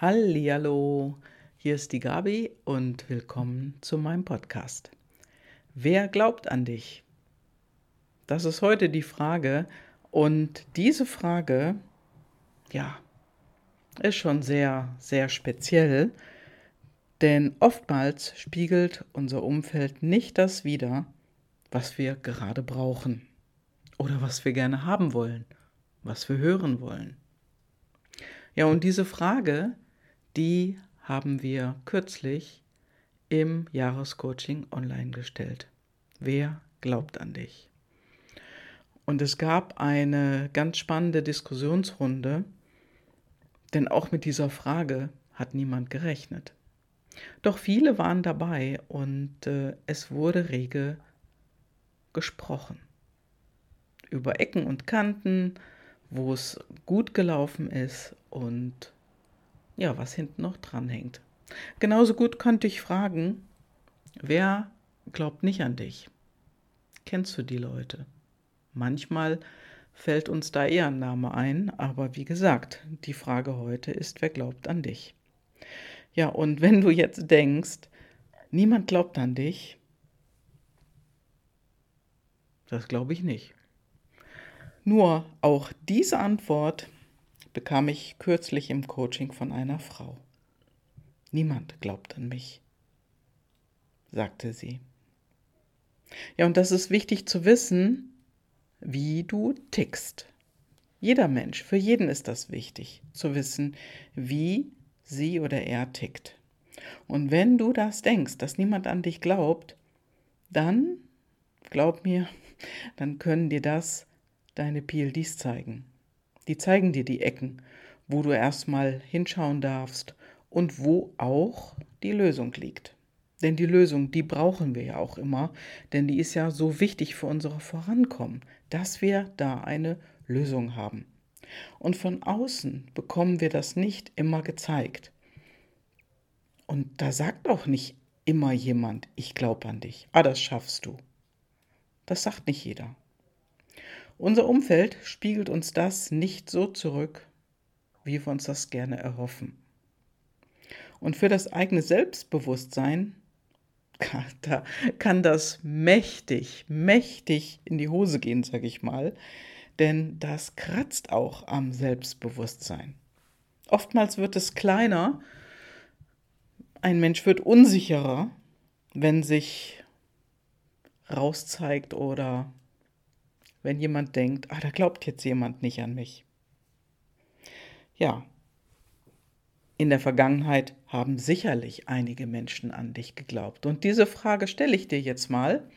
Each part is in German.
Hallihallo, hier ist die Gabi und willkommen zu meinem Podcast. Wer glaubt an dich? Das ist heute die Frage und diese Frage, ja, ist schon sehr, sehr speziell, denn oftmals spiegelt unser Umfeld nicht das wider, was wir gerade brauchen oder was wir gerne haben wollen, was wir hören wollen. Ja, und diese Frage, die haben wir kürzlich im Jahrescoaching online gestellt. Wer glaubt an dich? Und es gab eine ganz spannende Diskussionsrunde, denn auch mit dieser Frage hat niemand gerechnet. Doch viele waren dabei und äh, es wurde rege gesprochen. Über Ecken und Kanten, wo es gut gelaufen ist und ja, was hinten noch dran hängt. Genauso gut könnte ich fragen, wer glaubt nicht an dich? Kennst du die Leute? Manchmal fällt uns da eher ein Name ein, aber wie gesagt, die Frage heute ist, wer glaubt an dich? Ja, und wenn du jetzt denkst, niemand glaubt an dich, das glaube ich nicht. Nur auch diese Antwort bekam ich kürzlich im Coaching von einer Frau. Niemand glaubt an mich, sagte sie. Ja, und das ist wichtig zu wissen, wie du tickst. Jeder Mensch, für jeden ist das wichtig, zu wissen, wie sie oder er tickt. Und wenn du das denkst, dass niemand an dich glaubt, dann, glaub mir, dann können dir das deine PLDs zeigen. Die zeigen dir die Ecken, wo du erstmal hinschauen darfst und wo auch die Lösung liegt. Denn die Lösung, die brauchen wir ja auch immer, denn die ist ja so wichtig für unser Vorankommen, dass wir da eine Lösung haben. Und von außen bekommen wir das nicht immer gezeigt. Und da sagt auch nicht immer jemand, ich glaube an dich. Ah, das schaffst du. Das sagt nicht jeder. Unser Umfeld spiegelt uns das nicht so zurück, wie wir uns das gerne erhoffen. Und für das eigene Selbstbewusstsein da kann das mächtig, mächtig in die Hose gehen, sage ich mal, denn das kratzt auch am Selbstbewusstsein. Oftmals wird es kleiner, ein Mensch wird unsicherer, wenn sich rauszeigt oder wenn jemand denkt, ah, da glaubt jetzt jemand nicht an mich. Ja, in der Vergangenheit haben sicherlich einige Menschen an dich geglaubt. Und diese Frage stelle ich dir jetzt mal.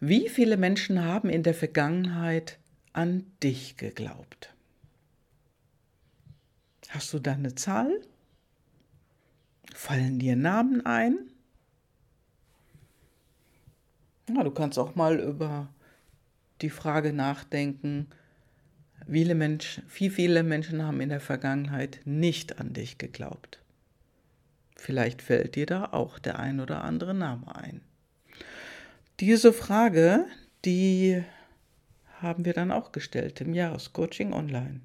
Wie viele Menschen haben in der Vergangenheit an dich geglaubt? Hast du da eine Zahl? Fallen dir Namen ein? Ja, du kannst auch mal über die Frage nachdenken, Viele Menschen, wie viele Menschen haben in der Vergangenheit nicht an dich geglaubt. Vielleicht fällt dir da auch der ein oder andere Name ein. Diese Frage, die haben wir dann auch gestellt im Jahrescoaching online.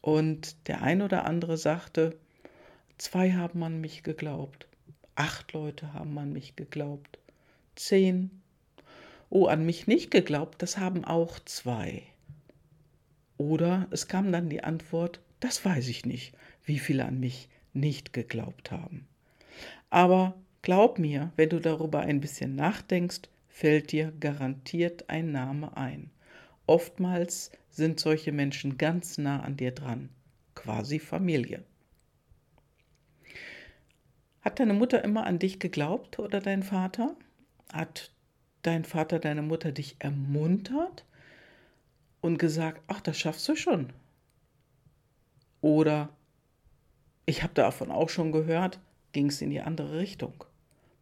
Und der ein oder andere sagte, zwei haben an mich geglaubt, acht Leute haben an mich geglaubt, zehn, oh, an mich nicht geglaubt, das haben auch zwei. Oder es kam dann die Antwort, das weiß ich nicht, wie viele an mich nicht geglaubt haben. Aber glaub mir, wenn du darüber ein bisschen nachdenkst, fällt dir garantiert ein Name ein. Oftmals sind solche Menschen ganz nah an dir dran, quasi Familie. Hat deine Mutter immer an dich geglaubt oder dein Vater? Hat dein Vater, deine Mutter dich ermuntert und gesagt, ach, das schaffst du schon. Oder ich habe davon auch schon gehört, ging es in die andere Richtung.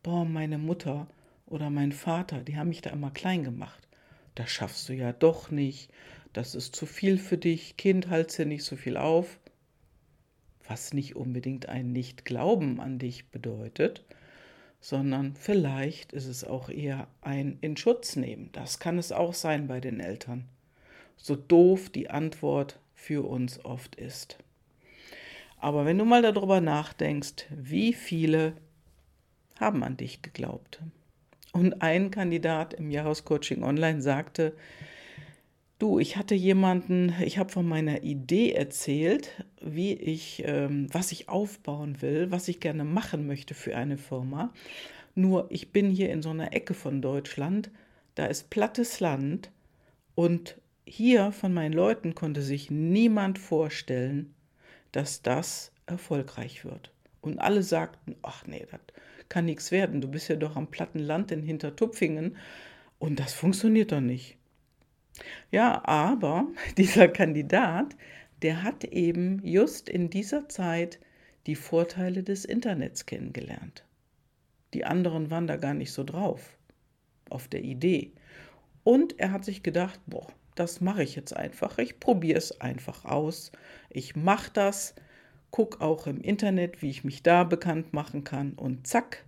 Boah, meine Mutter oder mein Vater, die haben mich da immer klein gemacht. Das schaffst du ja doch nicht. Das ist zu viel für dich. Kind, halt's dir nicht so viel auf. Was nicht unbedingt ein Nicht-Glauben an dich bedeutet, sondern vielleicht ist es auch eher ein In Schutz nehmen. Das kann es auch sein bei den Eltern. so doof die Antwort für uns oft ist. Aber wenn du mal darüber nachdenkst, wie viele haben an dich geglaubt? Und ein Kandidat im Jahrescoaching Online sagte, du, ich hatte jemanden, ich habe von meiner Idee erzählt, wie ich, ähm, was ich aufbauen will, was ich gerne machen möchte für eine Firma. Nur ich bin hier in so einer Ecke von Deutschland, da ist plattes Land und hier von meinen Leuten konnte sich niemand vorstellen, dass das erfolgreich wird. Und alle sagten, ach nee, das kann nichts werden. Du bist ja doch am platten Land in Hintertupfingen und das funktioniert doch nicht. Ja, aber dieser Kandidat, der hat eben just in dieser Zeit die Vorteile des Internets kennengelernt. Die anderen waren da gar nicht so drauf, auf der Idee. Und er hat sich gedacht, boah, das mache ich jetzt einfach. Ich probiere es einfach aus. Ich mache das, gucke auch im Internet, wie ich mich da bekannt machen kann. Und zack,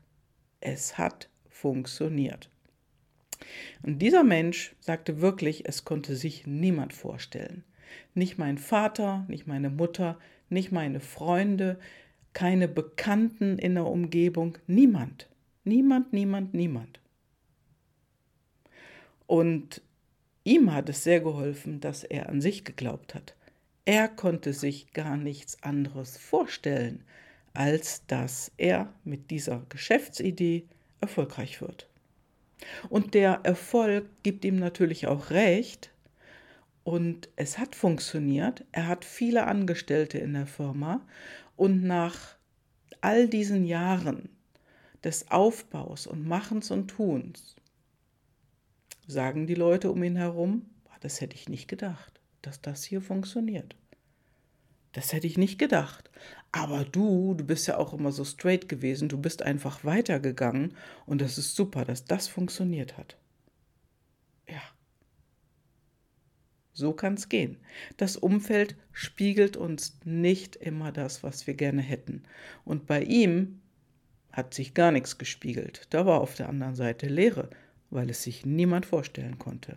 es hat funktioniert. Und dieser Mensch sagte wirklich, es konnte sich niemand vorstellen. Nicht mein Vater, nicht meine Mutter, nicht meine Freunde, keine Bekannten in der Umgebung, niemand. Niemand, niemand, niemand. Und ihm hat es sehr geholfen, dass er an sich geglaubt hat. Er konnte sich gar nichts anderes vorstellen, als dass er mit dieser Geschäftsidee erfolgreich wird. Und der Erfolg gibt ihm natürlich auch recht. Und es hat funktioniert. Er hat viele Angestellte in der Firma. Und nach all diesen Jahren des Aufbaus und Machens und Tuns sagen die Leute um ihn herum, das hätte ich nicht gedacht, dass das hier funktioniert. Das hätte ich nicht gedacht. Aber du, du bist ja auch immer so straight gewesen, du bist einfach weitergegangen und das ist super, dass das funktioniert hat. Ja. So kann es gehen. Das Umfeld spiegelt uns nicht immer das, was wir gerne hätten. Und bei ihm hat sich gar nichts gespiegelt. Da war auf der anderen Seite Leere, weil es sich niemand vorstellen konnte.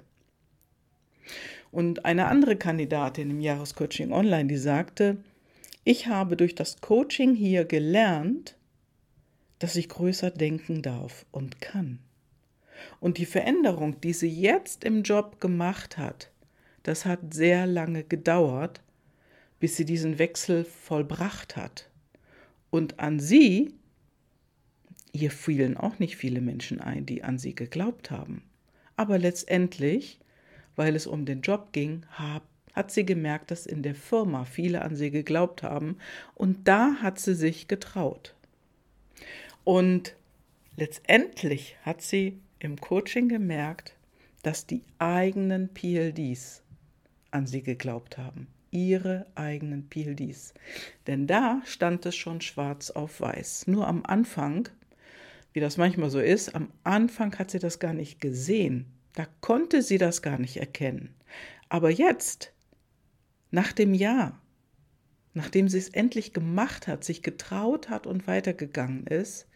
Und eine andere Kandidatin im Jahrescoaching Online, die sagte, ich habe durch das Coaching hier gelernt, dass ich größer denken darf und kann. Und die Veränderung, die sie jetzt im Job gemacht hat, das hat sehr lange gedauert, bis sie diesen Wechsel vollbracht hat. Und an sie, ihr fielen auch nicht viele Menschen ein, die an sie geglaubt haben. Aber letztendlich, weil es um den Job ging, hat hat sie gemerkt, dass in der Firma viele an sie geglaubt haben und da hat sie sich getraut. Und letztendlich hat sie im Coaching gemerkt, dass die eigenen PLDs an sie geglaubt haben. Ihre eigenen PLDs. Denn da stand es schon schwarz auf weiß. Nur am Anfang, wie das manchmal so ist, am Anfang hat sie das gar nicht gesehen. Da konnte sie das gar nicht erkennen. Aber jetzt nach dem Jahr, nachdem sie es endlich gemacht hat, sich getraut hat und weitergegangen ist,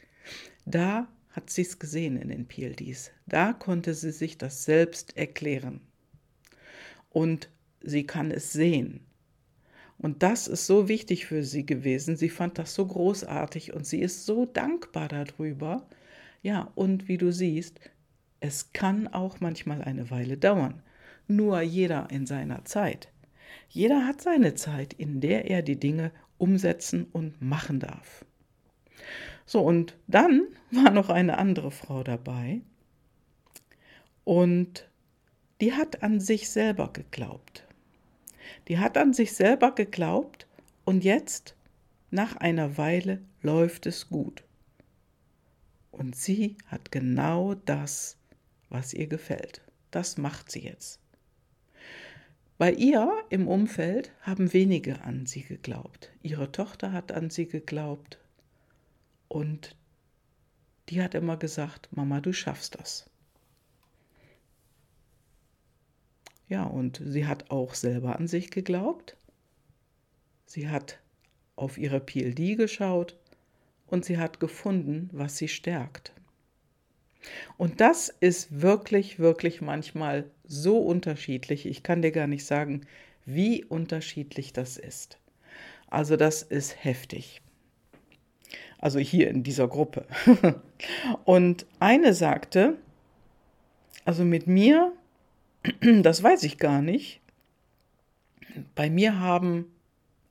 da hat sie es gesehen in den PLDs. Da konnte sie sich das selbst erklären. Und sie kann es sehen. Und das ist so wichtig für sie gewesen. Sie fand das so großartig und sie ist so dankbar darüber. Ja, und wie du siehst, es kann auch manchmal eine Weile dauern. Nur jeder in seiner Zeit. Jeder hat seine Zeit, in der er die Dinge umsetzen und machen darf. So, und dann war noch eine andere Frau dabei und die hat an sich selber geglaubt. Die hat an sich selber geglaubt und jetzt, nach einer Weile, läuft es gut. Und sie hat genau das, was ihr gefällt. Das macht sie jetzt. Bei ihr im Umfeld haben wenige an sie geglaubt. Ihre Tochter hat an sie geglaubt und die hat immer gesagt, Mama, du schaffst das. Ja, und sie hat auch selber an sich geglaubt. Sie hat auf ihre PLD geschaut und sie hat gefunden, was sie stärkt. Und das ist wirklich, wirklich manchmal so unterschiedlich. Ich kann dir gar nicht sagen, wie unterschiedlich das ist. Also das ist heftig. Also hier in dieser Gruppe. Und eine sagte, also mit mir, das weiß ich gar nicht, bei mir haben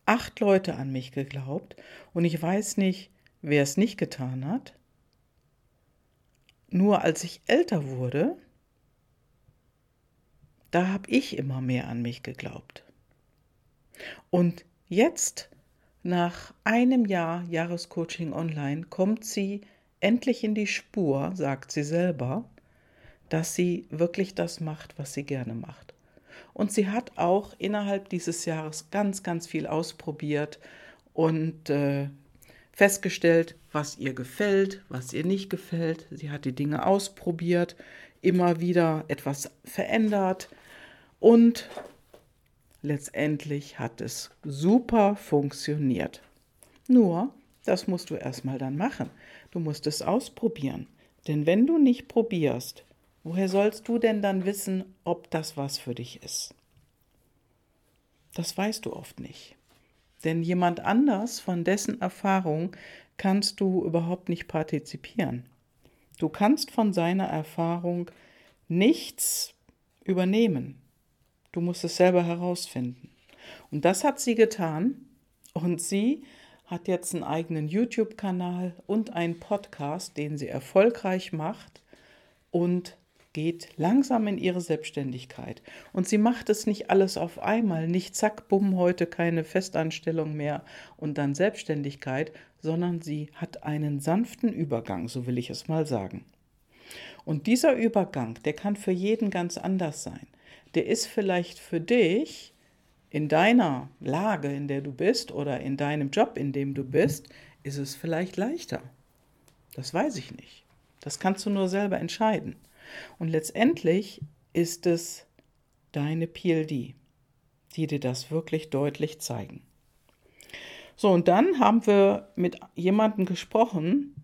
acht Leute an mich geglaubt und ich weiß nicht, wer es nicht getan hat. Nur als ich älter wurde, da habe ich immer mehr an mich geglaubt. Und jetzt, nach einem Jahr Jahrescoaching online, kommt sie endlich in die Spur, sagt sie selber, dass sie wirklich das macht, was sie gerne macht. Und sie hat auch innerhalb dieses Jahres ganz, ganz viel ausprobiert und äh, festgestellt, was ihr gefällt, was ihr nicht gefällt. Sie hat die Dinge ausprobiert, immer wieder etwas verändert und letztendlich hat es super funktioniert. Nur, das musst du erstmal dann machen. Du musst es ausprobieren. Denn wenn du nicht probierst, Woher sollst du denn dann wissen, ob das was für dich ist? Das weißt du oft nicht. Denn jemand anders, von dessen Erfahrung kannst du überhaupt nicht partizipieren. Du kannst von seiner Erfahrung nichts übernehmen. Du musst es selber herausfinden. Und das hat sie getan. Und sie hat jetzt einen eigenen YouTube-Kanal und einen Podcast, den sie erfolgreich macht und geht langsam in ihre Selbstständigkeit. Und sie macht es nicht alles auf einmal, nicht zack, bumm, heute keine Festanstellung mehr und dann Selbstständigkeit, sondern sie hat einen sanften Übergang, so will ich es mal sagen. Und dieser Übergang, der kann für jeden ganz anders sein. Der ist vielleicht für dich in deiner Lage, in der du bist oder in deinem Job, in dem du bist, ist es vielleicht leichter. Das weiß ich nicht. Das kannst du nur selber entscheiden. Und letztendlich ist es deine PLD, die dir das wirklich deutlich zeigen. So, und dann haben wir mit jemandem gesprochen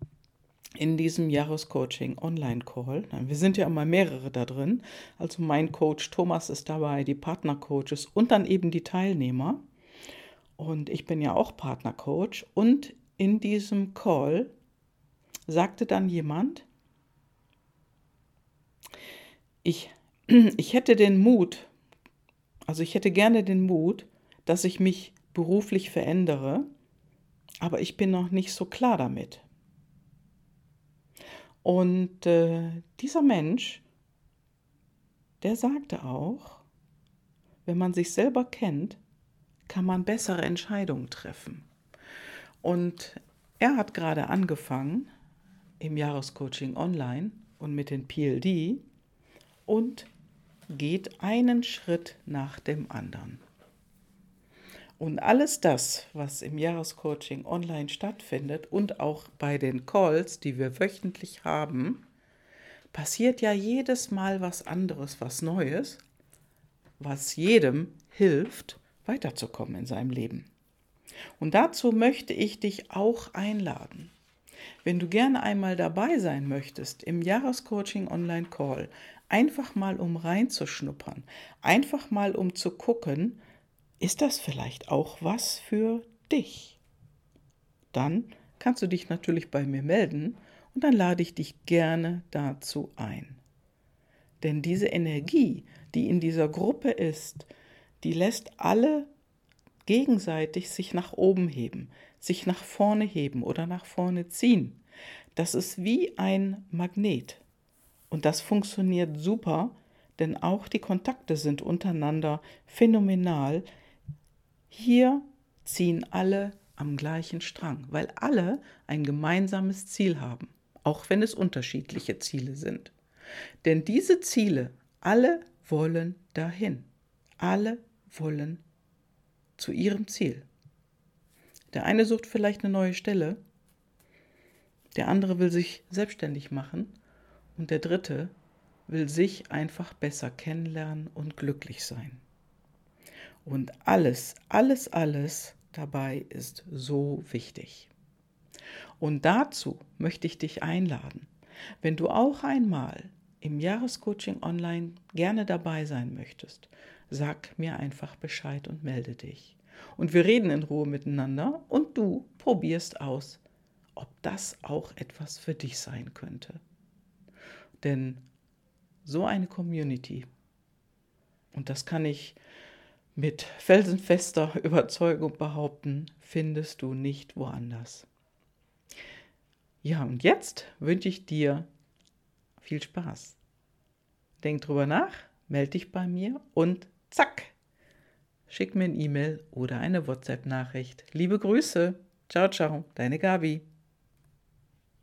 in diesem Jahrescoaching Online-Call. Wir sind ja immer mehrere da drin. Also mein Coach Thomas ist dabei, die Partnercoaches und dann eben die Teilnehmer. Und ich bin ja auch Partnercoach. Und in diesem Call sagte dann jemand, ich, ich hätte den Mut, also ich hätte gerne den Mut, dass ich mich beruflich verändere, aber ich bin noch nicht so klar damit. Und äh, dieser Mensch, der sagte auch, wenn man sich selber kennt, kann man bessere Entscheidungen treffen. Und er hat gerade angefangen im Jahrescoaching online und mit den PLD und geht einen Schritt nach dem anderen. Und alles das, was im Jahrescoaching online stattfindet und auch bei den Calls, die wir wöchentlich haben, passiert ja jedes Mal was anderes, was Neues, was jedem hilft, weiterzukommen in seinem Leben. Und dazu möchte ich dich auch einladen. Wenn du gerne einmal dabei sein möchtest im Jahrescoaching Online Call, einfach mal um reinzuschnuppern, einfach mal um zu gucken, ist das vielleicht auch was für dich? Dann kannst du dich natürlich bei mir melden und dann lade ich dich gerne dazu ein. Denn diese Energie, die in dieser Gruppe ist, die lässt alle gegenseitig sich nach oben heben, sich nach vorne heben oder nach vorne ziehen. Das ist wie ein Magnet. Und das funktioniert super, denn auch die Kontakte sind untereinander phänomenal. Hier ziehen alle am gleichen Strang, weil alle ein gemeinsames Ziel haben, auch wenn es unterschiedliche Ziele sind. Denn diese Ziele, alle wollen dahin. Alle wollen zu ihrem Ziel. Der eine sucht vielleicht eine neue Stelle, der andere will sich selbstständig machen und der dritte will sich einfach besser kennenlernen und glücklich sein. Und alles, alles, alles dabei ist so wichtig. Und dazu möchte ich dich einladen, wenn du auch einmal im Jahrescoaching online gerne dabei sein möchtest, sag mir einfach Bescheid und melde dich. Und wir reden in Ruhe miteinander und du probierst aus, ob das auch etwas für dich sein könnte. Denn so eine Community, und das kann ich mit felsenfester Überzeugung behaupten, findest du nicht woanders. Ja, und jetzt wünsche ich dir viel Spaß. Denk drüber nach, melde dich bei mir und zack, schick mir ein E-Mail oder eine WhatsApp-Nachricht. Liebe Grüße. Ciao, ciao, deine Gabi.